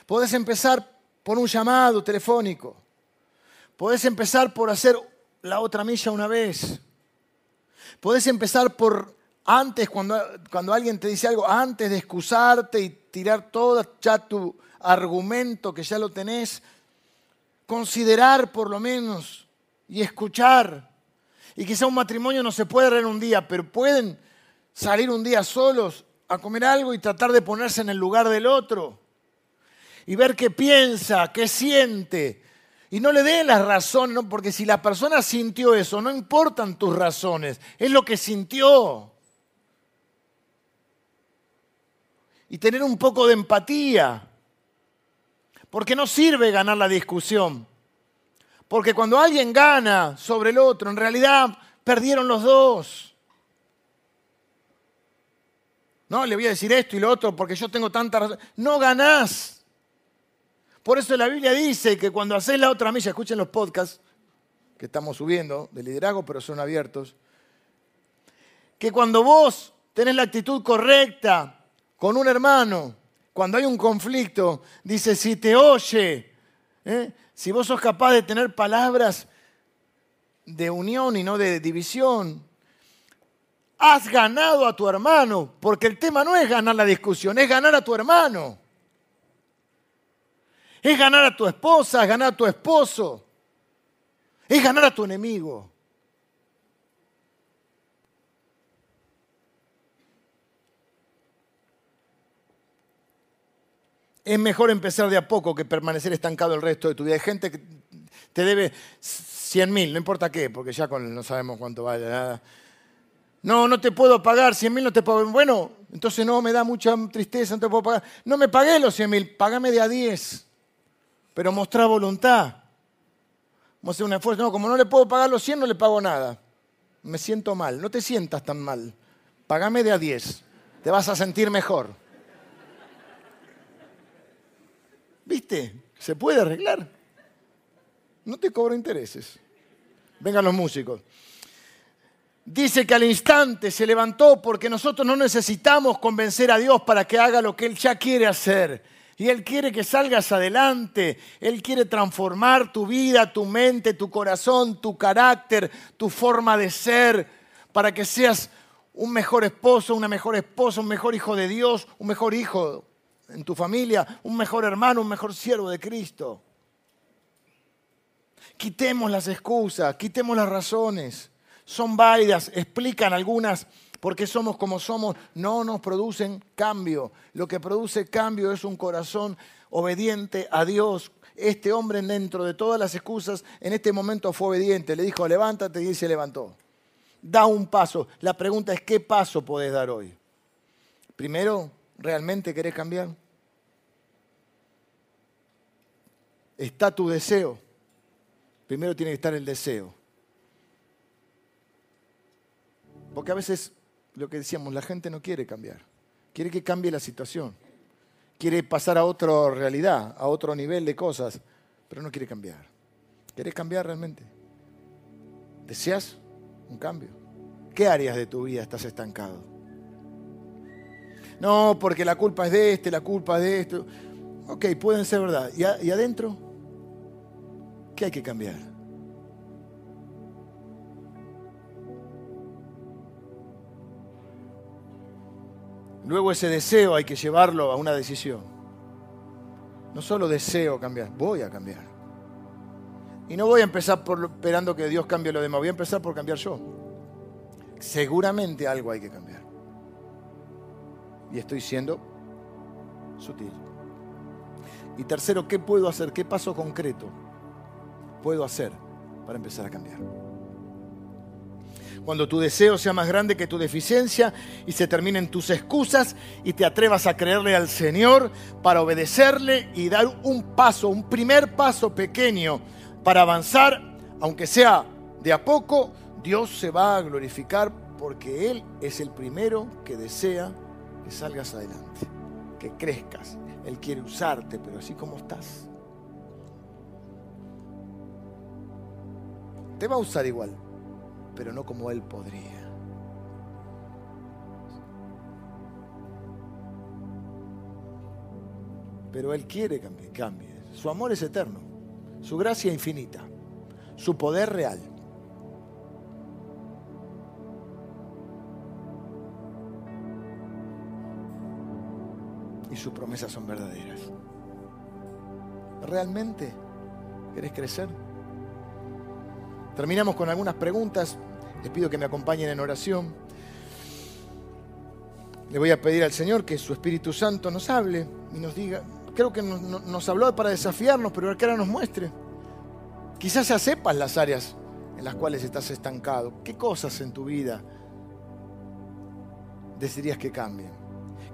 Speaker 1: Podés empezar por un llamado telefónico. Podés empezar por hacer la otra milla una vez. Podés empezar por antes, cuando, cuando alguien te dice algo, antes de excusarte y tirar todo ya tu argumento que ya lo tenés, considerar por lo menos y escuchar. Y quizá un matrimonio no se puede en un día, pero pueden salir un día solos a comer algo y tratar de ponerse en el lugar del otro. Y ver qué piensa, qué siente. Y no le den las razones, ¿no? porque si la persona sintió eso, no importan tus razones, es lo que sintió. Y tener un poco de empatía. Porque no sirve ganar la discusión. Porque cuando alguien gana sobre el otro, en realidad perdieron los dos. No, le voy a decir esto y lo otro porque yo tengo tanta razón. No ganás. Por eso la Biblia dice que cuando haces la otra milla, escuchen los podcasts que estamos subiendo de liderazgo, pero son abiertos, que cuando vos tenés la actitud correcta con un hermano, cuando hay un conflicto, dice, si te oye, ¿eh? si vos sos capaz de tener palabras de unión y no de división, has ganado a tu hermano, porque el tema no es ganar la discusión, es ganar a tu hermano. Es ganar a tu esposa, es ganar a tu esposo, es ganar a tu enemigo. Es mejor empezar de a poco que permanecer estancado el resto de tu vida. Hay gente que te debe 100 mil, no importa qué, porque ya con, no sabemos cuánto vale nada. No, no te puedo pagar, 100 mil no te pago. Bueno, entonces no, me da mucha tristeza, no te puedo pagar. No me pagué los 100 mil, págame de a 10. Pero mostrar voluntad. Vamos a hacer un esfuerzo. No, como no le puedo pagar los 100, no le pago nada. Me siento mal. No te sientas tan mal. Págame de a 10. Te vas a sentir mejor. ¿Viste? Se puede arreglar. No te cobro intereses. Vengan los músicos. Dice que al instante se levantó porque nosotros no necesitamos convencer a Dios para que haga lo que Él ya quiere hacer. Y Él quiere que salgas adelante. Él quiere transformar tu vida, tu mente, tu corazón, tu carácter, tu forma de ser, para que seas un mejor esposo, una mejor esposa, un mejor hijo de Dios, un mejor hijo en tu familia, un mejor hermano, un mejor siervo de Cristo. Quitemos las excusas, quitemos las razones. Son válidas, explican algunas por qué somos como somos, no nos producen cambio. Lo que produce cambio es un corazón obediente a Dios. Este hombre dentro de todas las excusas en este momento fue obediente. Le dijo, levántate y se levantó. Da un paso. La pregunta es, ¿qué paso podés dar hoy? Primero, ¿realmente querés cambiar? Está tu deseo. Primero tiene que estar el deseo. Porque a veces, lo que decíamos, la gente no quiere cambiar. Quiere que cambie la situación. Quiere pasar a otra realidad, a otro nivel de cosas, pero no quiere cambiar. ¿Quieres cambiar realmente? ¿Deseas un cambio? ¿Qué áreas de tu vida estás estancado? No, porque la culpa es de este, la culpa es de esto. Ok, pueden ser verdad. ¿Y, adentro? ¿Qué hay que cambiar? Luego ese deseo hay que llevarlo a una decisión. No solo deseo cambiar, voy a cambiar. Y no voy a empezar esperando que Dios cambie lo demás, voy a empezar por cambiar yo. Seguramente algo hay que cambiar. Y estoy siendo sutil. Y tercero, ¿qué puedo hacer? ¿Qué paso concreto puedo hacer para empezar a cambiar? Cuando tu deseo sea más grande que tu deficiencia y se terminen tus excusas y te atrevas a creerle al Señor para obedecerle y dar un paso, un primer paso pequeño para avanzar, aunque sea de a poco, Dios se va a glorificar porque Él es el primero que desea que salgas adelante, que crezcas. Él quiere usarte, pero así como estás. Te va a usar igual, pero no como Él podría. Pero Él quiere que cambie. Su amor es eterno, su gracia infinita, su poder real. Y sus promesas son verdaderas. ¿Realmente querés crecer? Terminamos con algunas preguntas. Les pido que me acompañen en oración. Le voy a pedir al Señor que su Espíritu Santo nos hable y nos diga, creo que nos, habló para desafiarnos, pero que ahora nos muestre. Quizás ya sepas las áreas en las cuales estás estancado. ¿Qué cosas en tu vida decidirías que cambien?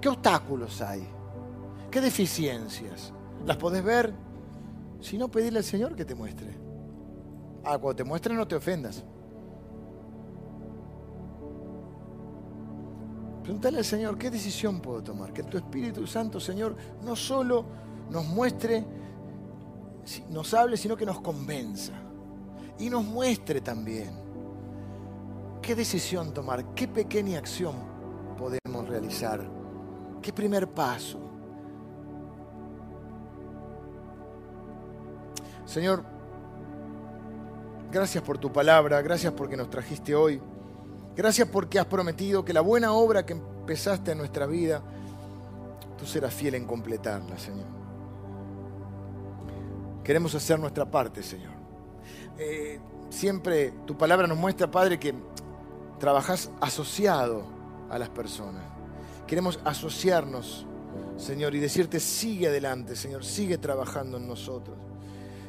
Speaker 1: ¿Qué obstáculos hay? ¿Qué deficiencias? ¿Las podés ver? Si no, pedirle al Señor que te muestre. Ah, cuando te muestre no te ofendas. Pregúntale al Señor, ¿qué decisión puedo tomar? Que tu Espíritu Santo, Señor, no solo nos muestre, nos hable, sino que nos convenza. Y nos muestre también qué decisión tomar, qué pequeña acción podemos realizar, qué primer paso. Señor, gracias por tu palabra, gracias porque nos trajiste hoy. Gracias porque has prometido que la buena obra que empezaste en nuestra vida, tú serás fiel en completarla, Señor. Queremos hacer nuestra parte, Señor. Eh, siempre tu palabra nos muestra, Padre, que trabajas asociado a las personas. Queremos asociarnos, Señor, y decirte, sigue adelante, Señor, sigue trabajando en nosotros.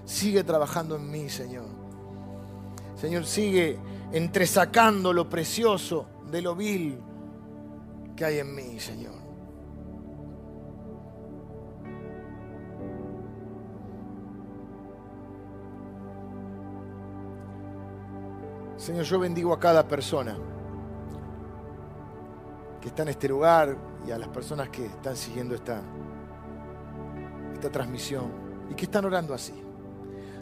Speaker 1: Sigue trabajando en mí, Señor. Señor, sigue entresacando lo precioso de lo vil que hay en mí, Señor. Señor, yo bendigo a cada persona que está en este lugar y a las personas que están siguiendo esta, esta transmisión y que están orando así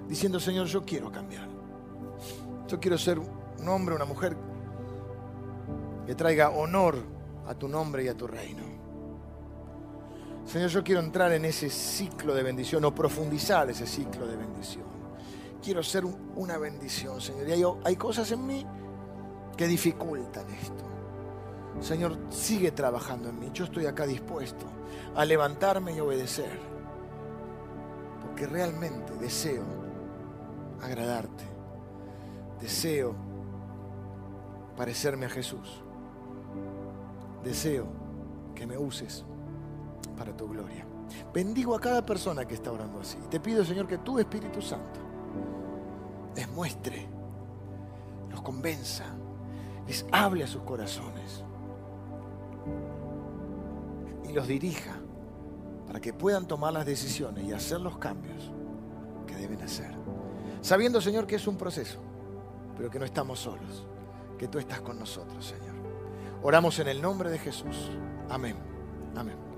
Speaker 1: diciendo, Señor, yo quiero cambiar. Yo quiero ser un hombre, una mujer que traiga honor a tu nombre y a tu reino. Señor, yo quiero entrar en ese ciclo de bendición o profundizar ese ciclo de bendición. Quiero ser una bendición, Señor. Y hay, hay cosas en mí que dificultan esto. Señor, sigue trabajando en mí. Yo estoy acá dispuesto a levantarme y obedecer. Porque realmente deseo agradarte. Deseo parecerme a Jesús. Deseo que me uses para tu gloria. Bendigo a cada persona que está orando así. Te pido, Señor, que tu Espíritu Santo les muestre, los convenza, les hable a sus corazones y los dirija para que puedan tomar las decisiones y hacer los cambios que deben hacer. Sabiendo, Señor, que es un proceso, pero que no estamos solos, que tú estás con nosotros, Señor. Oramos en el nombre de Jesús. Amén. Amén.